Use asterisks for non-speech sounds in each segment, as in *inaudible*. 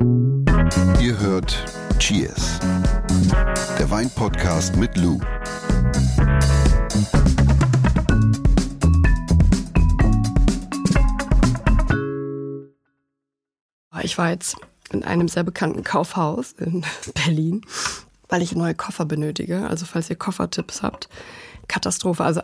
Ihr hört Cheers, der Weinpodcast mit Lou. Ich war jetzt in einem sehr bekannten Kaufhaus in *laughs* Berlin, weil ich neue Koffer benötige. Also falls ihr Koffertipps habt, Katastrophe. Also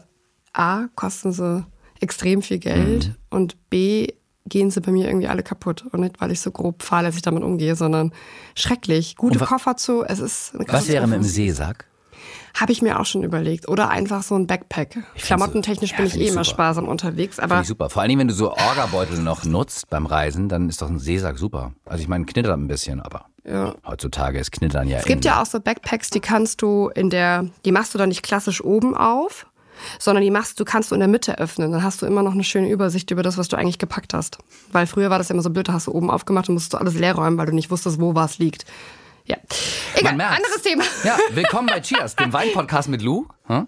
A, kosten sie extrem viel Geld mhm. und B, gehen sie bei mir irgendwie alle kaputt. Und nicht, weil ich so grob fahrlässig damit umgehe, sondern schrecklich. Gute Koffer zu, es ist eine Was wäre mit dem Seesack? Habe ich mir auch schon überlegt. Oder einfach so ein Backpack. Klamottentechnisch so, ja, bin ich eh immer sparsam unterwegs. Aber ich super. Vor allem, wenn du so Orgabeutel noch nutzt beim Reisen, dann ist doch ein Seesack super. Also ich meine, knittert ein bisschen, aber ja. heutzutage ist Knittern ja Es gibt ja auch so Backpacks, die kannst du in der, die machst du dann nicht klassisch oben auf, sondern die machst du kannst du in der Mitte öffnen. Dann hast du immer noch eine schöne Übersicht über das, was du eigentlich gepackt hast. Weil früher war das ja immer so blöd, da hast du oben aufgemacht und musst du alles leer räumen, weil du nicht wusstest, wo was liegt. Ja. Egal, anderes Thema. Ja, *laughs* willkommen bei Cheers, dem Weinpodcast mit Lou hm?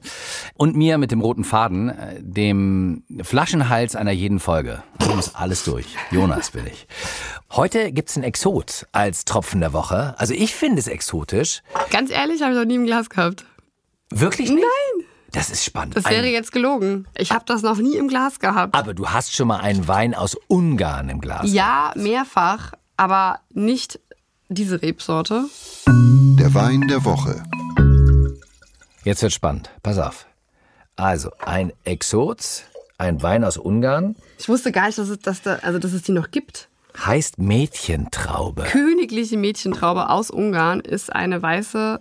und mir mit dem roten Faden, äh, dem Flaschenhals einer jeden Folge. Du musst alles durch. Jonas bin ich. Heute gibt's ein Exot als Tropfen der Woche. Also ich finde es exotisch. Ganz ehrlich, habe ich noch nie im Glas gehabt. Wirklich nicht? Nein. Das ist spannend. Das wäre ein jetzt gelogen. Ich habe das noch nie im Glas gehabt. Aber du hast schon mal einen Wein aus Ungarn im Glas. Ja, gehabt. mehrfach, aber nicht diese Rebsorte. Der Wein der Woche. Jetzt wird spannend. Pass auf. Also, ein Exot, ein Wein aus Ungarn. Ich wusste gar nicht, dass es, dass da, also, dass es die noch gibt. Heißt Mädchentraube. Königliche Mädchentraube aus Ungarn ist eine weiße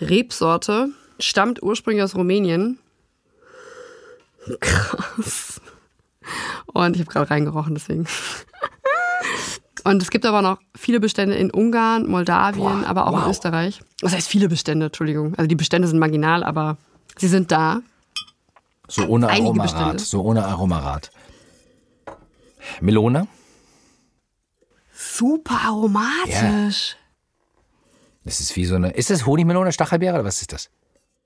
Rebsorte, stammt ursprünglich aus Rumänien. Krass. Und ich habe gerade reingerochen, deswegen. Und es gibt aber noch viele Bestände in Ungarn, Moldawien, Boah, aber auch wow. in Österreich. Das heißt viele Bestände, Entschuldigung. Also die Bestände sind marginal, aber sie sind da. So ohne Aromarat. So ohne Aromarat. Melone? Super aromatisch. Ja. Das ist wie so eine. Ist das Honigmelone, Stachelbeere oder was ist das?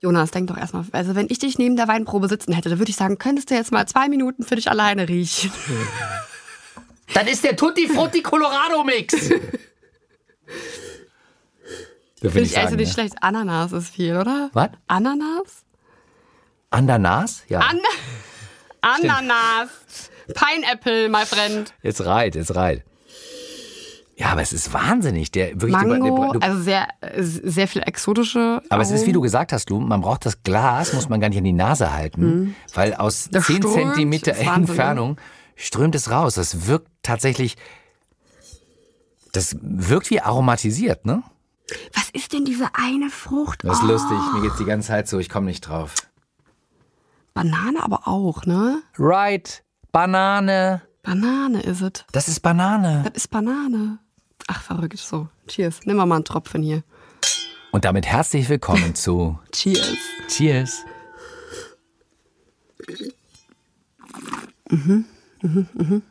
Jonas, denk doch erstmal. Also, wenn ich dich neben der Weinprobe sitzen hätte, dann würde ich sagen, könntest du jetzt mal zwei Minuten für dich alleine riechen. *laughs* Das ist der Tutti Frutti Colorado Mix. *laughs* Finde ich, ich also nicht ja. schlecht. Ananas ist viel, oder? Was? Ananas? Ananas? Ja. An Ananas. Pineapple, my friend. Jetzt reit, jetzt reit. Ja, aber es ist wahnsinnig. Der wirklich Mango, du, du, also sehr, sehr viel exotische. Aber es ist, wie du gesagt hast, du, man braucht das Glas, muss man gar nicht an die Nase halten, mhm. weil aus das 10 Zentimeter Entfernung strömt es raus. Das wirkt tatsächlich, das wirkt wie aromatisiert, ne? Was ist denn diese eine Frucht? Das ist oh. lustig, mir geht's die ganze Zeit so, ich komme nicht drauf. Banane aber auch, ne? Right, Banane. Banane ist es. Das ist Banane. Das ist Banane. Ach, verrückt. So, cheers. Nimm mal einen Tropfen hier. Und damit herzlich willkommen *laughs* zu Cheers. Cheers. Mhm, mhm, mhm.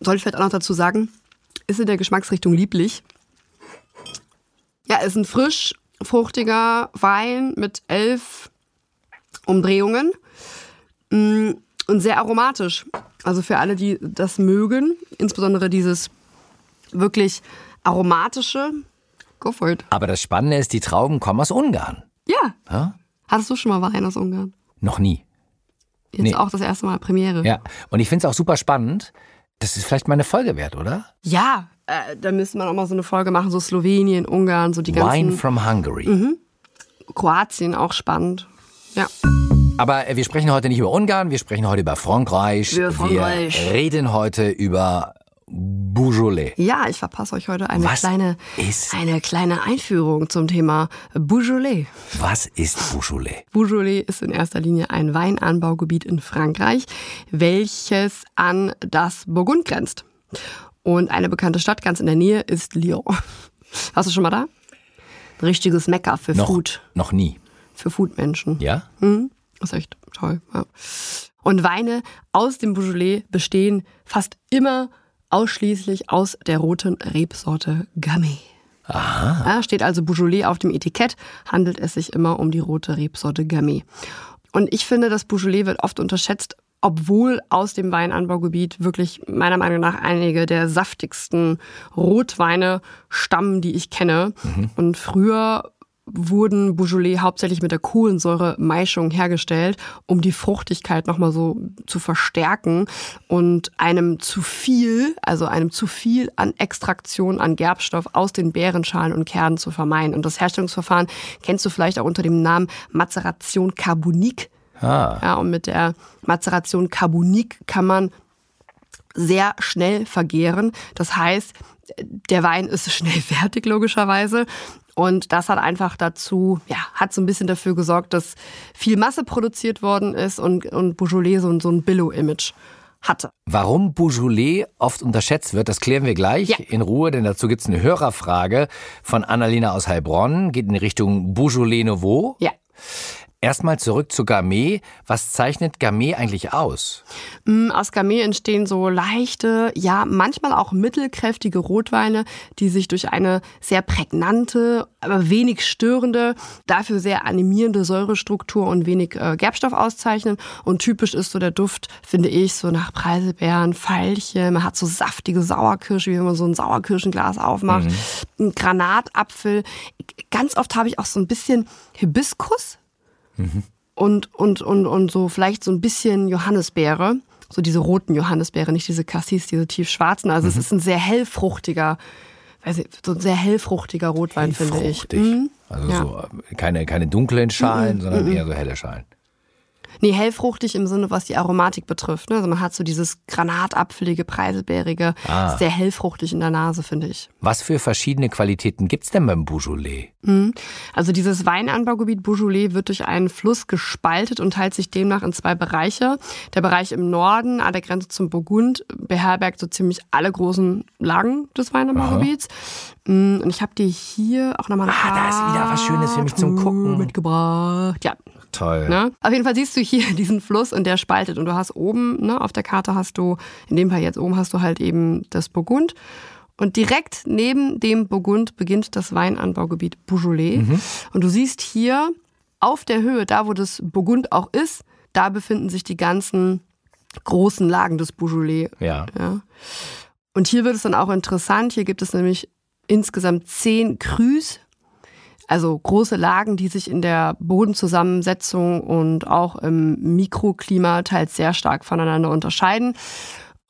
Soll ich vielleicht auch noch dazu sagen, ist in der Geschmacksrichtung lieblich. Ja, ist ein frisch, fruchtiger Wein mit elf Umdrehungen mm, und sehr aromatisch. Also für alle, die das mögen, insbesondere dieses wirklich aromatische, go for it. Aber das Spannende ist, die Trauben kommen aus Ungarn. Ja. ja? Hattest du schon mal Wein aus Ungarn? Noch nie. Jetzt nee. auch das erste Mal Premiere. Ja, und ich finde es auch super spannend. Das ist vielleicht mal eine Folge wert, oder? Ja, äh, da müsste man auch mal so eine Folge machen, so Slowenien, Ungarn, so die ganzen... Wine from Hungary. Mhm. Kroatien, auch spannend. Ja. Aber wir sprechen heute nicht über Ungarn, wir sprechen heute über Frankreich. Wir, Frankreich. wir reden heute über Beaujolais. Ja, ich verpasse euch heute eine kleine, eine kleine Einführung zum Thema Beaujolais. Was ist Beaujolais? Beaujolais ist in erster Linie ein Weinanbaugebiet in Frankreich, welches an das Burgund grenzt. Und eine bekannte Stadt ganz in der Nähe ist Lyon. *laughs* Warst du schon mal da? Richtiges Mecker für noch, Food. Noch nie. Für Foodmenschen. Ja? Mhm. Das ist echt toll. Ja. Und Weine aus dem Beaujolais bestehen fast immer ausschließlich aus der roten Rebsorte Gamay. Aha. Ja, steht also Beaujolais auf dem Etikett, handelt es sich immer um die rote Rebsorte Gamay. Und ich finde, das Beaujolais wird oft unterschätzt, obwohl aus dem Weinanbaugebiet wirklich meiner Meinung nach einige der saftigsten Rotweine stammen, die ich kenne. Mhm. Und früher wurden Beaujolais hauptsächlich mit der Kohlensäure-Maischung hergestellt, um die Fruchtigkeit nochmal so zu verstärken und einem zu viel, also einem zu viel an Extraktion an Gerbstoff aus den Beerenschalen und Kernen zu vermeiden. Und das Herstellungsverfahren kennst du vielleicht auch unter dem Namen Mazeration Carbonique. Ah. Ja, und mit der Mazeration Carbonique kann man sehr schnell vergehren. Das heißt, der Wein ist schnell *laughs* fertig, logischerweise. Und das hat einfach dazu, ja, hat so ein bisschen dafür gesorgt, dass viel Masse produziert worden ist und, und Beaujolais so, so ein Billo-Image hatte. Warum Beaujolais oft unterschätzt wird, das klären wir gleich ja. in Ruhe, denn dazu gibt es eine Hörerfrage von Annalena aus Heilbronn, geht in Richtung Beaujolais Nouveau. Ja. Erstmal zurück zu Gamay. Was zeichnet Gamay eigentlich aus? Mm, aus Gamay entstehen so leichte, ja, manchmal auch mittelkräftige Rotweine, die sich durch eine sehr prägnante, aber wenig störende, dafür sehr animierende Säurestruktur und wenig äh, Gerbstoff auszeichnen. Und typisch ist so der Duft, finde ich, so nach Preiselbeeren, Veilchen. Man hat so saftige Sauerkirsche, wie wenn man so ein Sauerkirschenglas aufmacht. Mhm. Ein Granatapfel. Ganz oft habe ich auch so ein bisschen Hibiskus Mhm. Und, und, und, und so vielleicht so ein bisschen Johannisbeere. So diese roten Johannisbeere, nicht diese Cassis, diese tiefschwarzen. Also mhm. es ist ein sehr hellfruchtiger, weiß ich, so ein sehr hellfruchtiger Rotwein, finde ich. Mhm. Also ja. so äh, keine, keine dunklen Schalen, mhm. sondern mhm. eher so helle Schalen. Nee, hellfruchtig im Sinne, was die Aromatik betrifft. Ne? Also man hat so dieses granatapfelige, preiselbeerige, ah. sehr hellfruchtig in der Nase, finde ich. Was für verschiedene Qualitäten gibt's denn beim Beaujolais? Mhm. Also dieses Weinanbaugebiet Beaujolais wird durch einen Fluss gespaltet und teilt sich demnach in zwei Bereiche. Der Bereich im Norden an der Grenze zum Burgund beherbergt so ziemlich alle großen Lagen des Weinanbaugebiets. Mhm, und ich habe dir hier auch nochmal Ah, da ist wieder was Schönes für mich zum Gucken. Mitgebracht. Ja, Toll. Ne? Auf jeden Fall siehst du hier *laughs* diesen Fluss und der spaltet. Und du hast oben, ne, auf der Karte hast du, in dem Fall jetzt oben hast du halt eben das Burgund. Und direkt neben dem Burgund beginnt das Weinanbaugebiet Beaujolais. Mhm. Und du siehst hier auf der Höhe, da wo das Burgund auch ist, da befinden sich die ganzen großen Lagen des Beaujolais. Ja. ja. Und hier wird es dann auch interessant. Hier gibt es nämlich insgesamt zehn Crus also große Lagen, die sich in der Bodenzusammensetzung und auch im Mikroklima teils sehr stark voneinander unterscheiden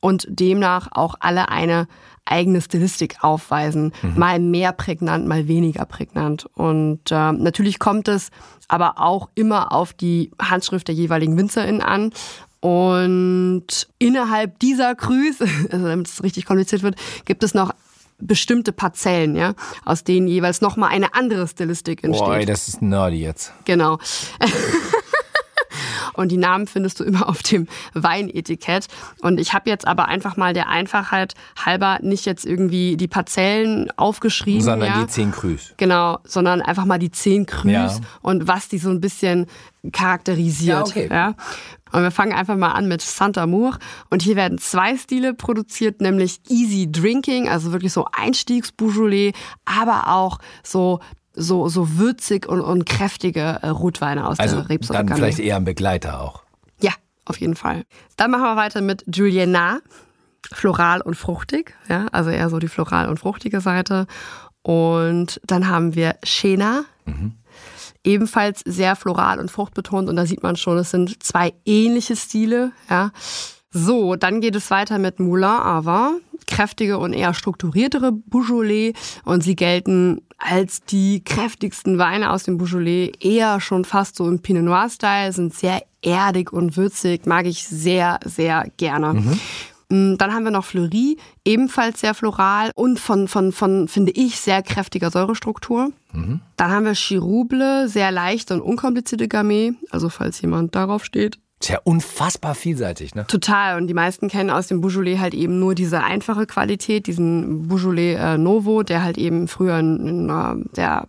und demnach auch alle eine eigene Stilistik aufweisen. Mhm. Mal mehr prägnant, mal weniger prägnant. Und äh, natürlich kommt es aber auch immer auf die Handschrift der jeweiligen WinzerInnen an. Und innerhalb dieser Krüs, *laughs* also damit es richtig kompliziert wird, gibt es noch bestimmte Parzellen, ja, aus denen jeweils nochmal eine andere Stilistik entsteht. Boah, das ist nerdy jetzt. Genau. *laughs* Und die Namen findest du immer auf dem Weinetikett. Und ich habe jetzt aber einfach mal der Einfachheit halber nicht jetzt irgendwie die Parzellen aufgeschrieben. Sondern ja. die zehn Krüs. Genau, sondern einfach mal die zehn Krüs ja. und was die so ein bisschen charakterisiert. Ja, okay. ja. Und wir fangen einfach mal an mit Santa Mour. Und hier werden zwei Stile produziert, nämlich Easy Drinking, also wirklich so Einstiegs-Beaujolais, aber auch so so, so würzig und, und kräftige äh, Rotweine aus also der Rebsorte. Dann vielleicht eher ein Begleiter auch. Ja, auf jeden Fall. Dann machen wir weiter mit Julienat. Floral und fruchtig, ja, also eher so die floral und fruchtige Seite. Und dann haben wir Chena. Mhm ebenfalls sehr floral und fruchtbetont und da sieht man schon, es sind zwei ähnliche Stile, ja. So, dann geht es weiter mit Moulin Ava, kräftige und eher strukturiertere Beaujolais und sie gelten als die kräftigsten Weine aus dem Beaujolais, eher schon fast so im Pinot Noir Style, sind sehr erdig und würzig, mag ich sehr, sehr gerne. Mhm. Mm, dann haben wir noch Fleury, ebenfalls sehr floral und von, von, von finde ich, sehr kräftiger Säurestruktur. Mhm. Dann haben wir Chirouble, sehr leicht und unkomplizierte Gamay, also falls jemand darauf steht. Ist ja unfassbar vielseitig, ne? Total. Und die meisten kennen aus dem Beaujolais halt eben nur diese einfache Qualität, diesen Beaujolais äh, Novo, der halt eben früher in, in einer sehr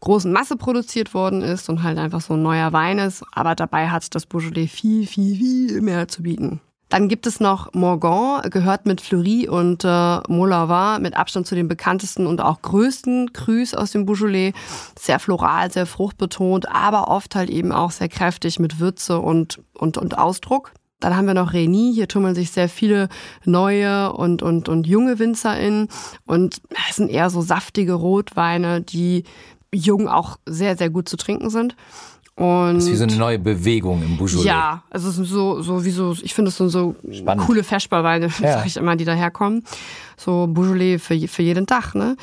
großen Masse produziert worden ist und halt einfach so ein neuer Wein ist. Aber dabei hat das Beaujolais viel, viel, viel mehr zu bieten. Dann gibt es noch Morgon, gehört mit Fleury und äh, Molavin mit Abstand zu den bekanntesten und auch größten Crus aus dem Beaujolais. Sehr floral, sehr fruchtbetont, aber oft halt eben auch sehr kräftig mit Würze und, und, und Ausdruck. Dann haben wir noch Reni. Hier tummeln sich sehr viele neue und, und, und junge WinzerInnen. Und es sind eher so saftige Rotweine, die jung auch sehr, sehr gut zu trinken sind. Und Das ist wie so eine neue Bewegung im Beaujolais. ja, also es ist so, so wie so, ich finde es so, so Spannend. coole Feschbarweine, *laughs* Ja. sag ich immer, die daherkommen. So Beaujolais für, für jeden Tag, ne?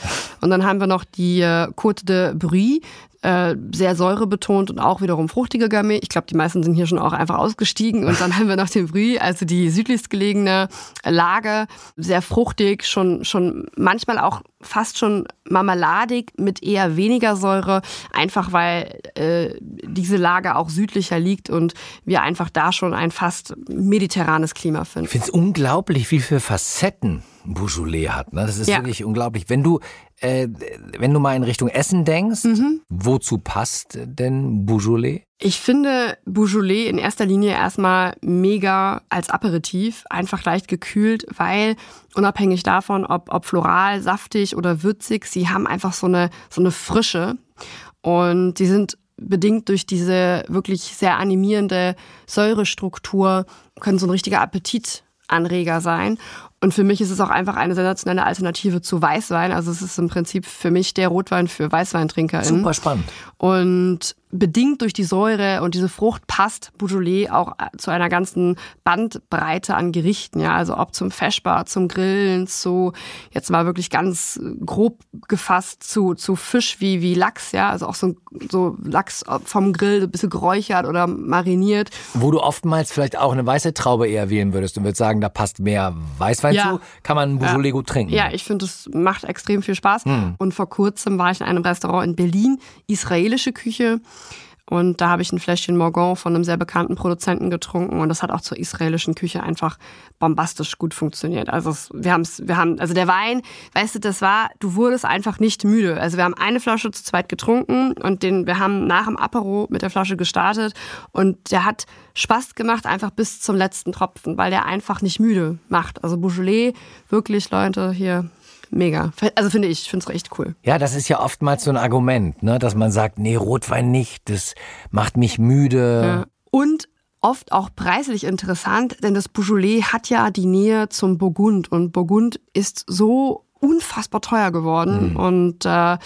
Und dann haben wir noch die äh, Côte de Brie, äh, sehr säurebetont und auch wiederum fruchtige Gamay. Ich glaube, die meisten sind hier schon auch einfach ausgestiegen. Und dann *laughs* haben wir noch den Brie, also die südlichst gelegene Lage, sehr fruchtig, schon, schon manchmal auch fast schon marmeladig mit eher weniger Säure, einfach weil äh, diese Lage auch südlicher liegt und wir einfach da schon ein fast mediterranes Klima Ich finden. finde es unglaublich, wie viele Facetten Beaujolais hat. Ne? Das ist Ja. wirklich unglaublich. Wenn du, äh, wenn du mal in Richtung Essen denkst, Mhm. wozu passt denn Beaujolais? Ich finde Beaujolais in erster Linie erstmal mega als Aperitif, einfach leicht gekühlt, weil unabhängig davon, ob, ob floral, saftig oder würzig, sie haben einfach so eine, so eine Frische und sie sind bedingt durch diese wirklich sehr animierende Säurestruktur, können so ein richtiger Appetitanreger sein. Und für mich ist es auch einfach eine sensationelle Alternative zu Weißwein. Also es ist im Prinzip für mich der Rotwein für WeißweintrinkerInnen. Super spannend. Und bedingt durch die Säure und diese Frucht passt Beaujolais auch zu einer ganzen Bandbreite an Gerichten. Ja, also ob zum Feschbar, zum Grillen, zu jetzt mal wirklich ganz grob gefasst zu, zu Fisch wie, wie Lachs. Ja, also auch so, so Lachs vom Grill, ein bisschen geräuchert oder mariniert. Wo du oftmals vielleicht auch eine weiße Traube eher wählen würdest und würdest sagen, da passt mehr Weißwein Ja. zu, kann man Beaujolais gut trinken. Ja, ich finde, es macht extrem viel Spaß. Hm. Und vor kurzem war ich in einem Restaurant in Berlin, israelische Küche. Und da habe ich ein Fläschchen Morgon von einem sehr bekannten Produzenten getrunken und das hat auch zur israelischen Küche einfach bombastisch gut funktioniert. Also wir haben es, wir haben, also der Wein, weißt du, das war, du wurdest einfach nicht müde. Also wir haben eine Flasche zu zweit getrunken und den, wir haben nach dem Apero mit der Flasche gestartet und der hat Spaß gemacht einfach bis zum letzten Tropfen, weil der einfach nicht müde macht. Also Beaujolais, wirklich Leute hier mega. Also finde ich, ich finde es echt cool. Ja, das ist ja oftmals so ein Argument, ne, dass man sagt, nee, Rotwein nicht, das macht mich müde. Ja. Und oft auch preislich interessant, denn das Beaujolais hat ja die Nähe zum Burgund und Burgund ist so unfassbar teuer geworden und äh,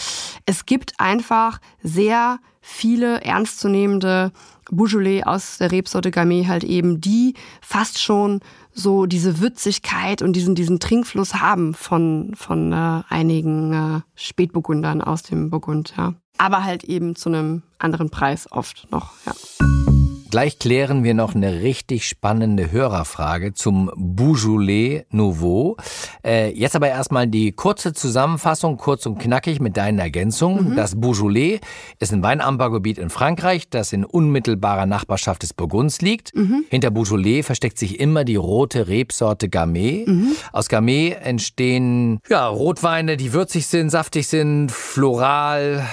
es gibt einfach sehr viele ernstzunehmende Beaujolais aus der Rebsorte Gamay halt eben, die fast schon so diese Würzigkeit und diesen, diesen Trinkfluss haben von, von äh, einigen äh, Spätburgundern aus dem Burgund, ja. Aber halt eben zu einem anderen Preis oft noch, ja. Gleich klären wir noch eine richtig spannende Hörerfrage zum Beaujolais Nouveau. Äh, jetzt aber erstmal die kurze Zusammenfassung, kurz und knackig mit deinen Ergänzungen. Das Beaujolais ist ein Weinanbaugebiet in Frankreich, das in unmittelbarer Nachbarschaft des Burgunds liegt. Hinter Beaujolais versteckt sich immer die rote Rebsorte Gamay. Aus Gamay entstehen ja, Rotweine, die würzig sind, saftig sind, floral,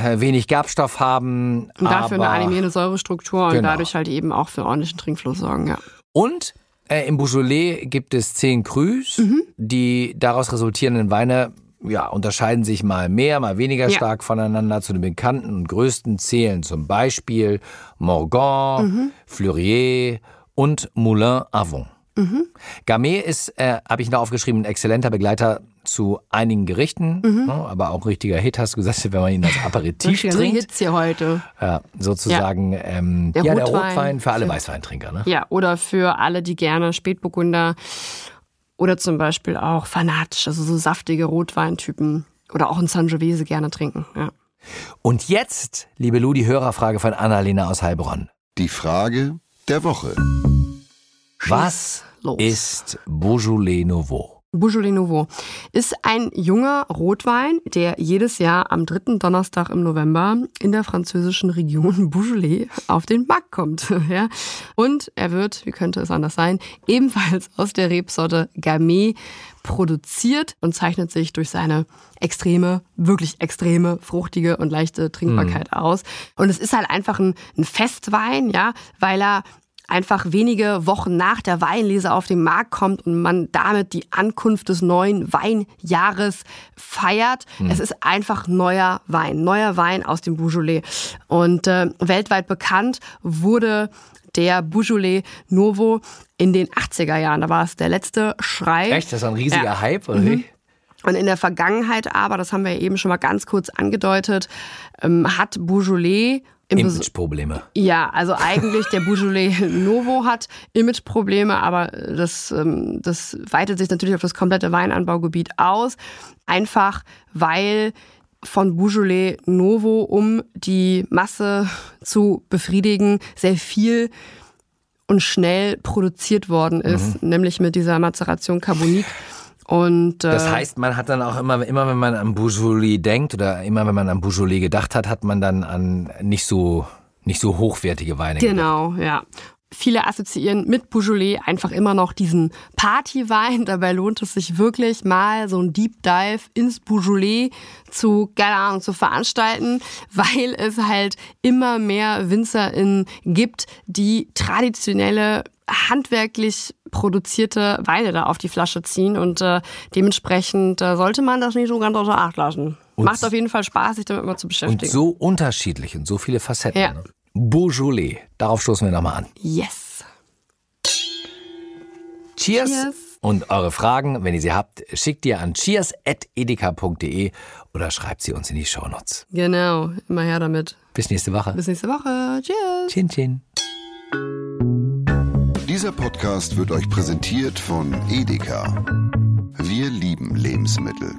wenig Gerbstoff haben. Und dafür eine animierende Säurestruktur und Genau. dadurch halt eben auch für ordentlichen Trinkfluss sorgen, ja. Und äh, im Beaujolais gibt es zehn Crus. Die daraus resultierenden Weine ja, unterscheiden sich mal mehr, mal weniger Ja. stark voneinander. Zu den bekannten und größten zählen zum Beispiel Morgon, Fleurier und Moulin Avon. Gamay ist, äh, habe ich noch aufgeschrieben, ein exzellenter Begleiter zu einigen Gerichten, ne, aber auch ein richtiger Hit, hast du gesagt, wenn man ihn als *laughs* Richtige trinkt. Hits hier heute. Ja, sozusagen ähm, Der ja, der Rotwein. Rotwein für alle Weißweintrinker. Ne? Ja, oder für alle, die gerne Spätburgunder oder zum Beispiel auch Fanatisch, also so saftige Rotweintypen oder auch ein Sangiovese gerne trinken, ja. Und jetzt, liebe Lu, die Hörerfrage von Annalena aus Heilbronn. Die Frage der Woche. Was los. ist Beaujolais Nouveau? Beaujolais Nouveau ist ein junger Rotwein, der jedes Jahr am dritten Donnerstag im November in der französischen Region *laughs* Beaujolais auf den Markt kommt. *laughs* Ja. Und er wird, wie könnte es anders sein, ebenfalls aus der Rebsorte Gamay produziert und zeichnet sich durch seine extreme, wirklich extreme, fruchtige und leichte Trinkbarkeit aus. Und es ist halt einfach ein, ein Festwein, ja, weil er einfach wenige Wochen nach der Weinlese auf den Markt kommt und man damit die Ankunft des neuen Weinjahres feiert. Mhm. Es ist einfach neuer Wein, neuer Wein aus dem Beaujolais. Und äh, weltweit bekannt wurde der Beaujolais Novo in den 80er Jahren. Da war es der letzte Schrei. Echt? Das ist ein riesiger ja. Hype, oder mhm. wie? Und in der Vergangenheit aber, das haben wir eben schon mal ganz kurz angedeutet, ähm, hat Beaujolais Imageprobleme. Ja, also eigentlich der Beaujolais *laughs* Novo hat Imageprobleme, aber das, ähm, das weitet sich natürlich auf das komplette Weinanbaugebiet aus. Einfach weil von Beaujolais Novo, um die Masse zu befriedigen, sehr viel und schnell produziert worden ist, mhm. nämlich mit dieser Mazeration Carbonique. Und, äh, das heißt, man hat dann auch immer, immer wenn man an Beaujolais denkt oder immer wenn man an Beaujolais gedacht hat, hat man dann an nicht so nicht so hochwertige Weine. Genau, gedacht. ja. Viele assoziieren mit Beaujolais einfach immer noch diesen Partywein. *laughs* Dabei lohnt es sich wirklich mal so ein Deep Dive ins Beaujolais zu, keine Ahnung, zu veranstalten, *laughs* weil es halt immer mehr WinzerInnen gibt, die traditionelle handwerklich produzierte Weine da auf die Flasche ziehen und äh, dementsprechend äh, sollte man das nicht so ganz außer Acht lassen. Und Macht auf jeden Fall Spaß, sich damit mal zu beschäftigen. Und so unterschiedlich und so viele Facetten. Ja. Beaujolais, darauf stoßen wir nochmal an. Yes. Cheers. Cheers. Und eure Fragen, wenn ihr sie habt, schickt ihr an cheers.edeka.de oder schreibt sie uns in die Shownotes. Genau, immer her damit. Bis nächste Woche. Bis nächste Woche. Cheers. Chin, chin. Dieser Podcast wird euch präsentiert von Edeka. Wir lieben Lebensmittel.